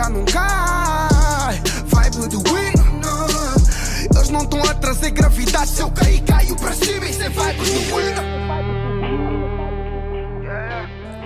já não cai. Vibe do. Eles não estão a trazer gravidade. Se eu cair, caio para cima. Isso é vibe do.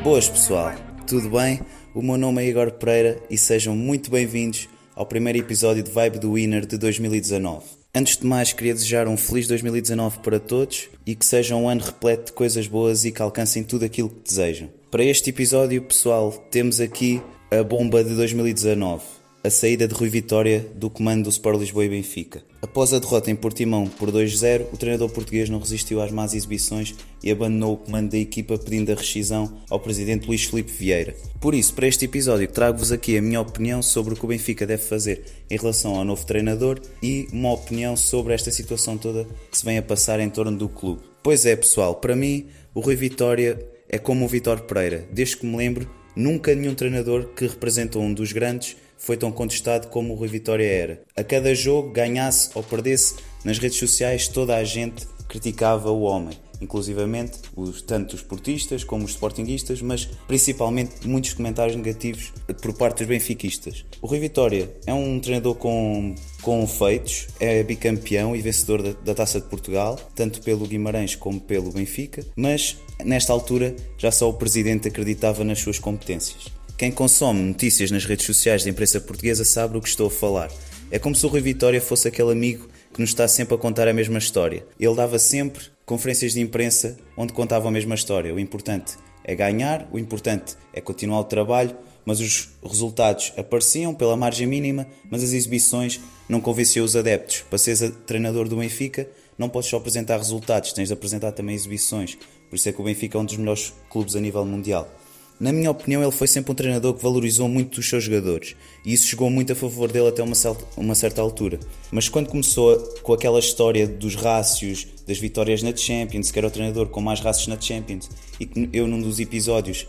Boas pessoal, tudo bem? O meu nome é Igor Pereira e sejam muito bem-vindos ao primeiro episódio de Vibe do Winner de 2019. Antes de mais, queria desejar um feliz 2019 para todos e que seja um ano repleto de coisas boas e que alcancem tudo aquilo que desejam. Para este episódio, pessoal, temos aqui a bomba de 2019 a saída de Rui Vitória do comando do Sport Lisboa e Benfica. Após a derrota em Portimão por 2-0, o treinador português não resistiu às más exibições e abandonou o comando da equipa pedindo a rescisão ao presidente Luís Felipe Vieira. Por isso, para este episódio, trago-vos aqui a minha opinião sobre o que o Benfica deve fazer em relação ao novo treinador e uma opinião sobre esta situação toda que se vem a passar em torno do clube. Pois é, pessoal, para mim, o Rui Vitória é como o Vitor Pereira. Desde que me lembro, nunca nenhum treinador que representou um dos grandes foi tão contestado como o Rui Vitória era. A cada jogo, ganhasse ou perdesse, nas redes sociais toda a gente criticava o homem, inclusivamente os, tanto os portistas como os sportinguistas, mas principalmente muitos comentários negativos por parte dos benfiquistas. O Rui Vitória é um treinador com, com feitos, é bicampeão e vencedor da, da Taça de Portugal, tanto pelo Guimarães como pelo Benfica, mas nesta altura já só o presidente acreditava nas suas competências. Quem consome notícias nas redes sociais da imprensa portuguesa sabe o que estou a falar. É como se o Rui Vitória fosse aquele amigo que nos está sempre a contar a mesma história. Ele dava sempre conferências de imprensa onde contava a mesma história. O importante é ganhar, o importante é continuar o trabalho, mas os resultados apareciam pela margem mínima, mas as exibições não convenciam os adeptos. Para seres treinador do Benfica, não podes só apresentar resultados, tens de apresentar também exibições. Por isso é que o Benfica é um dos melhores clubes a nível mundial. Na minha opinião, ele foi sempre um treinador que valorizou muito os seus jogadores e isso chegou muito a favor dele até uma, certa, altura. Mas quando começou com aquela história dos rácios, das vitórias na Champions, que era o treinador com mais rácios na Champions, e que eu num dos episódios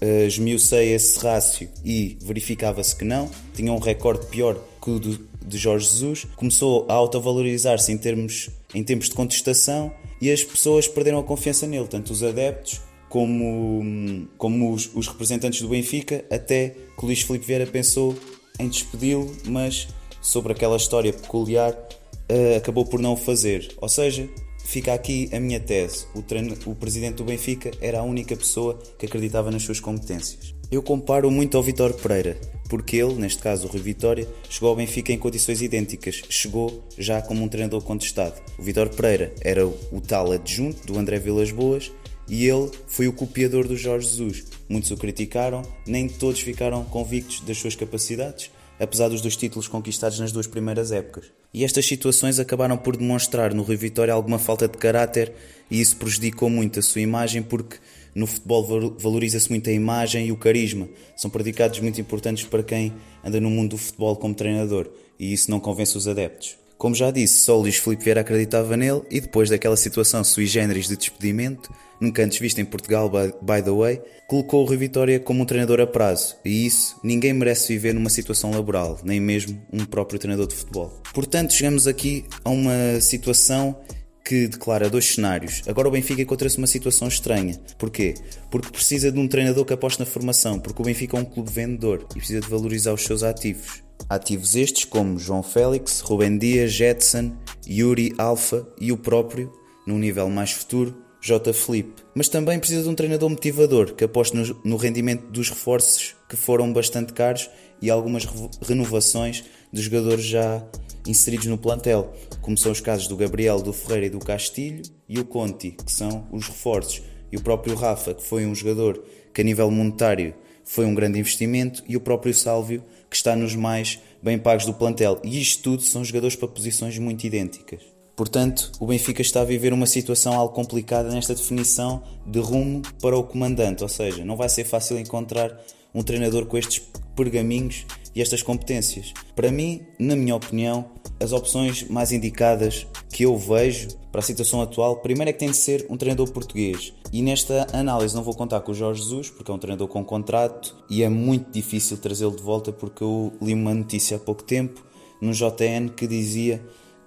uh, esmiucei esse rácio e verificava-se que não, tinha um recorde pior que o de Jorge Jesus, começou a autovalorizar-se em, termos, em tempos de contestação e as pessoas perderam a confiança nele, tanto os adeptos como, como os, os, representantes do Benfica, até que o Luís Filipe Vieira pensou em despedi-lo, mas sobre aquela história peculiar uh, acabou por não o fazer. Ou seja, fica aqui a minha tese: o, treino, o presidente do Benfica era a única pessoa que acreditava nas suas competências. Eu comparo muito ao Vitor Pereira, porque ele, neste caso o Rui Vitória, chegou ao Benfica em condições idênticas, chegou já como um treinador contestado. O Vitor Pereira era o tal adjunto do André Vilas Boas e ele foi o copiador do Jorge Jesus. Muitos o criticaram, nem todos ficaram convictos das suas capacidades, apesar dos dois títulos conquistados nas duas primeiras épocas. E estas situações acabaram por demonstrar no Rui Vitória alguma falta de caráter e isso prejudicou muito a sua imagem porque no futebol valoriza-se muito a imagem e o carisma. São predicados muito importantes para quem anda no mundo do futebol como treinador e isso não convence os adeptos. Como já disse, só Luís Filipe Vieira acreditava nele e depois daquela situação sui generis de despedimento, nunca antes vista em Portugal, by, by the way, colocou o Rui Vitória como um treinador a prazo. E isso, ninguém merece viver numa situação laboral, nem mesmo um próprio treinador de futebol. Portanto, chegamos aqui a uma situação que declara dois cenários. Agora o Benfica encontra-se numa situação estranha. Porquê? Porque precisa de um treinador que aposte na formação, porque o Benfica é um clube vendedor e precisa de valorizar os seus ativos. Ativos estes como João Félix, Rubem Dias, Jetson, Yuri Alfa e o próprio, num nível mais futuro, J. Felipe. Mas também precisa de um treinador motivador que aposte no, rendimento dos reforços que foram bastante caros e algumas renovações de jogadores já inseridos no plantel, como são os casos do Gabriel, do Ferreira e do Castilho, e o Conti, que são os reforços, e o próprio Rafa, que foi um jogador que a nível monetário foi um grande investimento, e o próprio Sálvio, que está nos mais bem pagos do plantel. E isto tudo são jogadores para posições muito idênticas. Portanto, o Benfica está a viver uma situação algo complicada nesta definição de rumo para o comandante, ou seja, não vai ser fácil encontrar um treinador com estes pergaminhos e estas competências. Para mim, na minha opinião, as opções mais indicadas que eu vejo para a situação atual, primeiro é que tem de ser um treinador português. E nesta análise não vou contar com o Jorge Jesus, porque é um treinador com contrato e é muito difícil trazê-lo de volta, porque eu li uma notícia há pouco tempo no JN que dizia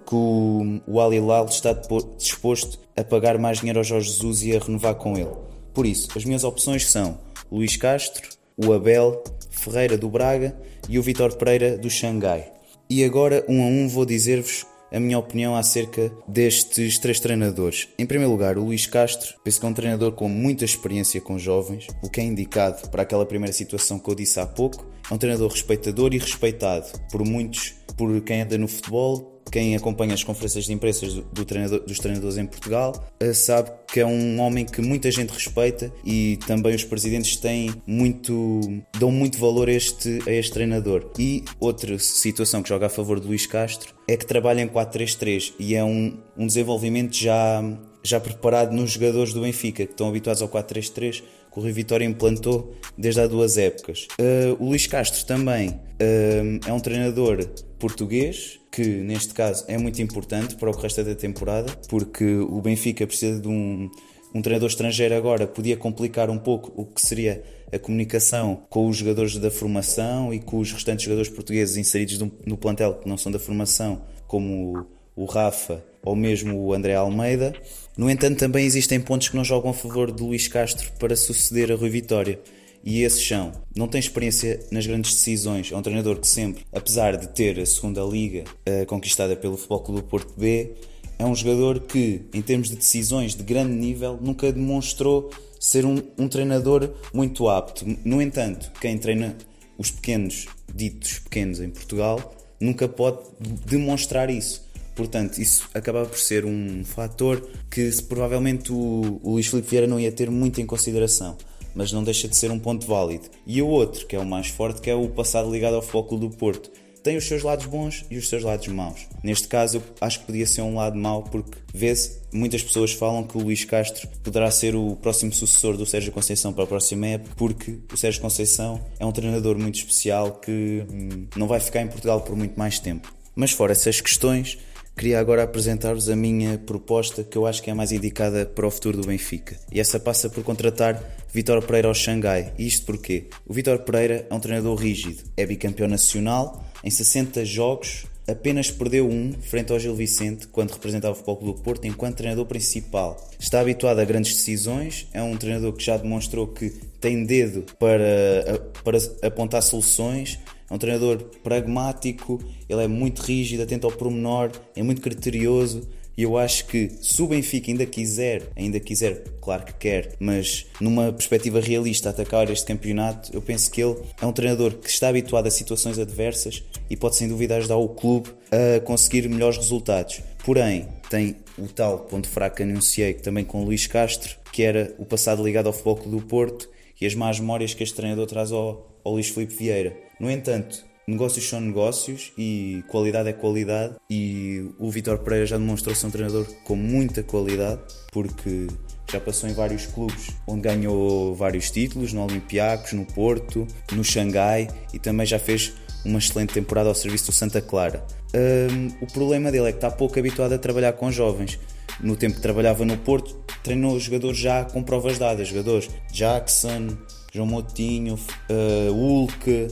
que o, o Al está disposto a pagar mais dinheiro ao Jorge Jesus e a renovar com ele. Por isso, as minhas opções são Luís Castro, o Abel Ferreira do Braga e o Vitor Pereira do Xangai. E agora, um a um, vou dizer-vos a minha opinião acerca destes três treinadores. Em primeiro lugar, o Luís Castro, penso que é um treinador com muita experiência com jovens, o que é indicado para aquela primeira situação que eu disse há pouco. É um treinador respeitador e respeitado por muitos, por quem anda no futebol, quem acompanha as conferências de imprensa do treinador, dos treinadores em Portugal eh, sabe que é um homem que muita gente respeita e também os presidentes têm muito dão muito valor a este, a este treinador. E outra situação que joga a favor de Luís Castro é que trabalha em 4-3-3 e é um, um desenvolvimento já, já preparado nos jogadores do Benfica que estão habituados ao 4-3-3 que o Rui Vitória implantou desde há duas épocas. Uh, o Luís Castro também uh, é um treinador português, que neste caso é muito importante para o resto da temporada, porque o Benfica precisa de um, um treinador estrangeiro agora, podia complicar um pouco o que seria a comunicação com os jogadores da formação e com os restantes jogadores portugueses inseridos no, plantel que não são da formação, como o Rafa ou mesmo o André Almeida. No entanto, também existem pontos que não jogam a favor de Luís Castro para suceder a Rui Vitória e esses são. Não tem experiência nas grandes decisões, é um treinador que sempre, apesar de ter a segunda liga uh, conquistada pelo Futebol Clube do Porto B, é um jogador que, em termos de decisões de grande nível, nunca demonstrou ser um, um treinador muito apto. No entanto, quem treina os pequenos, ditos pequenos em Portugal, nunca pode demonstrar isso. Portanto, isso acaba por ser um fator que provavelmente o, o Luís Filipe Vieira não ia ter muito em consideração mas não deixa de ser um ponto válido. E o outro, que é o mais forte, que é o passado ligado ao Clube do Porto. Tem os seus lados bons e os seus lados maus. Neste caso, eu acho que podia ser um lado mau, porque vê-se, muitas pessoas falam que o Luís Castro poderá ser o próximo sucessor do Sérgio Conceição para a próxima época, porque o Sérgio Conceição é um treinador muito especial que hum, não vai ficar em Portugal por muito mais tempo. Mas fora essas questões, queria agora apresentar-vos a minha proposta que eu acho que é mais indicada para o futuro do Benfica. E essa passa por contratar Vitor Pereira ao Xangai. E isto porquê? O Vitor Pereira é um treinador rígido, é bicampeão nacional, em 60 jogos apenas perdeu um frente ao Gil Vicente quando representava o Futebol Clube do Porto enquanto treinador principal. Está habituado a grandes decisões, é um treinador que já demonstrou que tem dedo para, para apontar soluções, é um treinador pragmático, ele é muito rígido, atento ao pormenor, é muito criterioso. E eu acho que se o Benfica ainda quiser, ainda quiser, claro que quer, mas numa perspectiva realista atacar este campeonato, eu penso que ele é um treinador que está habituado a situações adversas e pode sem dúvida ajudar o clube a conseguir melhores resultados. Porém, tem o tal ponto fraco que anunciei também com Luís Castro, que era o passado ligado ao Futebol Clube do Porto e as más memórias que este treinador traz ao, ao Luís Filipe Vieira. No entanto, negócios são negócios e qualidade é qualidade e o Vitor Pereira já demonstrou ser um treinador com muita qualidade porque já passou em vários clubes onde ganhou vários títulos, no Olympiacos, no Porto, no Xangai e também já fez uma excelente temporada ao serviço do Santa Clara. Um, o problema dele é que está pouco habituado a trabalhar com jovens. No tempo que trabalhava no Porto, treinou jogadores já com provas dadas, jogadores Jackson, João Moutinho, uh, Hulk, uh,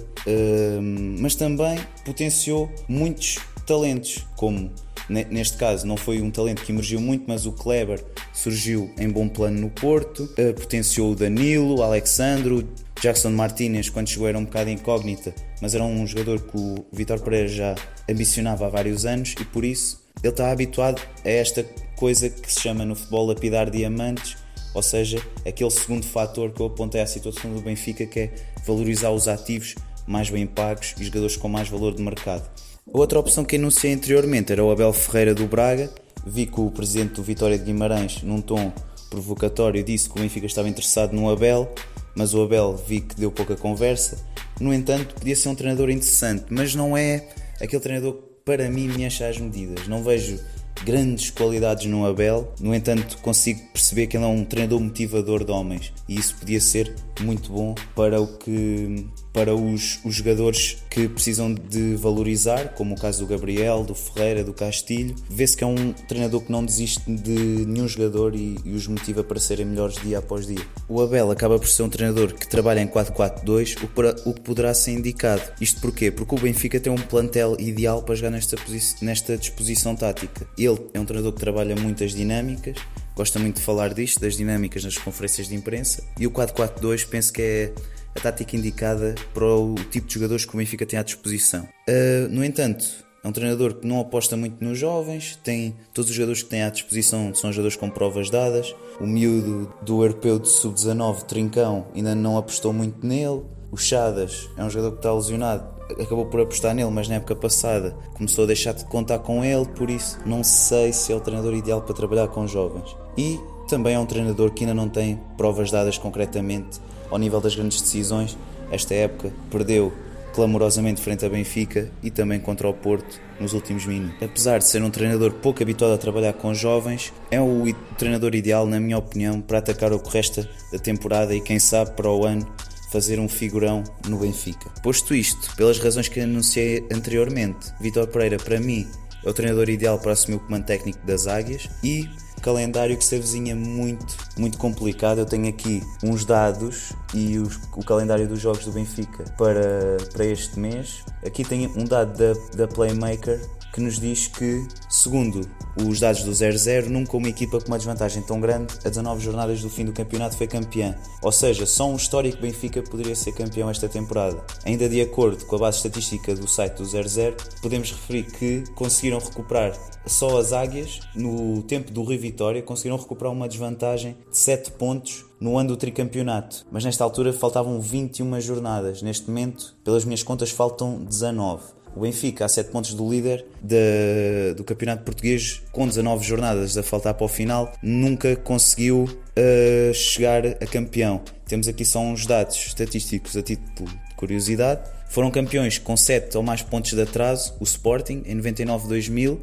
mas também potenciou muitos talentos, como neste caso não foi um talento que emergiu muito, mas o Kleber surgiu em bom plano no Porto, uh, potenciou o Danilo, o Alexandro, Jackson Martinez, quando chegou era um bocado incógnita, mas era um jogador que o Vitor Pereira já ambicionava há vários anos e por isso ele está habituado a esta coisa que se chama no futebol lapidar diamantes ou seja, aquele segundo fator que eu apontei à situação do Benfica que é valorizar os ativos mais bem pagos e jogadores com mais valor de mercado. Outra opção que anunciei anteriormente era o Abel Ferreira do Braga. Vi que o presidente do Vitória de Guimarães, num tom provocatório, disse que o Benfica estava interessado no Abel, mas o Abel vi que deu pouca conversa. No entanto, podia ser um treinador interessante, mas não é aquele treinador que para mim me enche as medidas. Não vejo grandes qualidades no Abel, no entanto, consigo perceber que ele é um treinador motivador de homens e isso podia ser muito bom para o que para os, os jogadores que precisam de valorizar, como o caso do Gabriel, do Ferreira, do Castilho. Vê-se que é um treinador que não desiste de nenhum jogador e, e, os motiva para serem melhores dia após dia. O Abel acaba por ser um treinador que trabalha em 4-4-2, o, o que poderá ser indicado. Isto porquê? Porque o Benfica tem um plantel ideal para jogar nesta, nesta disposição tática. Ele é um treinador que trabalha muitas dinâmicas, gosta muito de falar disto, das dinâmicas nas conferências de imprensa, e o 4-4-2 penso que é a tática indicada para o tipo de jogadores que o Benfica tem à disposição. Uh, no entanto, é um treinador que não aposta muito nos jovens, tem todos os jogadores que tem à disposição são jogadores com provas dadas. O miúdo do europeu de sub-19, Trincão, ainda não apostou muito nele. O Chadas é um jogador que está lesionado, acabou por apostar nele, mas na época passada começou a deixar de contar com ele, por isso não sei se é o treinador ideal para trabalhar com jovens. E também é um treinador que ainda não tem provas dadas concretamente ao nível das grandes decisões. Esta época perdeu clamorosamente frente a Benfica e também contra o Porto nos últimos minutos. Apesar de ser um treinador pouco habituado a trabalhar com jovens, é o treinador ideal, na minha opinião, para atacar o que resta da temporada e quem sabe para o ano fazer um figurão no Benfica. Posto isto, pelas razões que anunciei anteriormente, Vitor Pereira, para mim, é o treinador ideal para assumir o comando técnico das Águias e calendário que se avizinha muito, muito complicado. Eu tenho aqui uns dados e os, o calendário dos jogos do Benfica para, para este mês. Aqui tem um dado da, da Playmaker que nos diz que, segundo os dados do 0-0, nunca uma equipa com uma desvantagem tão grande a 19 jornadas do fim do campeonato foi campeã. Ou seja, só um histórico Benfica poderia ser campeão esta temporada. Ainda de acordo com a base estatística do site do 0-0, podemos referir que conseguiram recuperar só as Águias, no tempo do Rio Vitória, conseguiram recuperar uma desvantagem de 7 pontos no ano do tricampeonato. Mas nesta altura faltavam 21 jornadas. Neste momento, pelas minhas contas, faltam 19. O Benfica, a 7 pontos do líder de, do Campeonato Português, com 19 jornadas a faltar para o final, nunca conseguiu uh, chegar a campeão. Temos aqui só uns dados estatísticos a título de curiosidade. Foram campeões com 7 ou mais pontos de atraso, o Sporting, em 99-2000,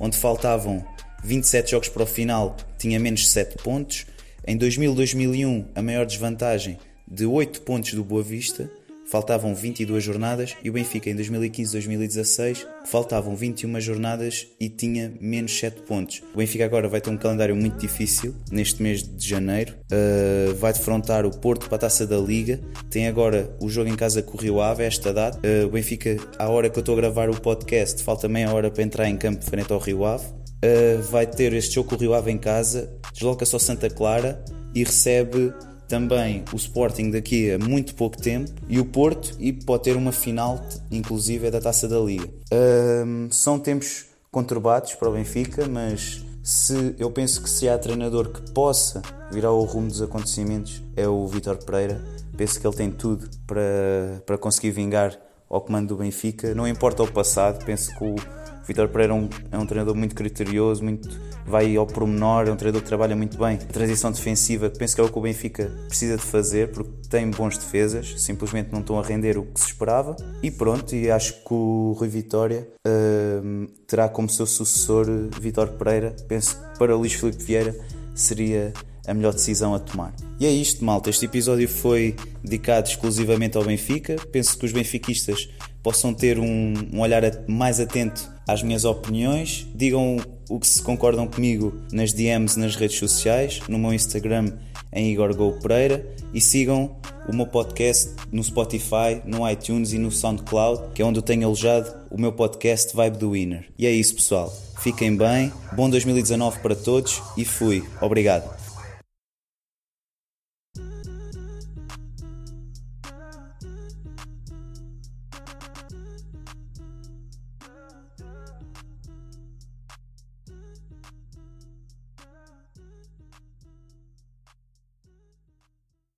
onde faltavam 27 jogos para o final, tinha menos 7 pontos. Em 2000-2001, a maior desvantagem de 8 pontos do Boa Vista faltavam 22 jornadas e o Benfica em 2015-2016 faltavam 21 jornadas e tinha menos 7 pontos. O Benfica agora vai ter um calendário muito difícil neste mês de janeiro. Uh, vai defrontar o Porto para a taça da Liga. Tem agora o jogo em casa com o Rio Ave, esta data. Uh, o Benfica, à hora que eu estou a gravar o podcast, falta meia hora para entrar em campo frente ao Rio Ave. Uh, vai ter este jogo com o Rio Ave em casa, desloca-se ao Santa Clara e recebe também o Sporting daqui a muito pouco tempo e o Porto e pode ter uma final inclusive da Taça da Liga. Um, são tempos conturbados para o Benfica, mas se eu penso que se há treinador que possa virar o rumo dos acontecimentos é o Vítor Pereira. Penso que ele tem tudo para, para conseguir vingar ao comando do Benfica. Não importa o passado, penso que o Vitor Pereira é um, é um, treinador muito criterioso, muito vai ao pormenor, é um treinador que trabalha muito bem. A transição defensiva, penso que é o que o Benfica precisa de fazer, porque tem bons defesas, simplesmente não estão a render o que se esperava. E pronto, e acho que o Rui Vitória uh, terá como seu sucessor Vitor Pereira. Penso que para Luís Filipe Vieira seria a melhor decisão a tomar. E é isto, malta. Este episódio foi dedicado exclusivamente ao Benfica. Penso que os benfiquistas possam ter um, um olhar mais atento às minhas opiniões. Digam o que se concordam comigo nas DMs nas redes sociais, no meu Instagram em Igor Go Pereira e sigam o meu podcast no Spotify, no iTunes e no SoundCloud, que é onde eu tenho alojado o meu podcast Vibe do Winner. E é isso, pessoal. Fiquem bem, bom 2019 para todos e fui. Obrigado.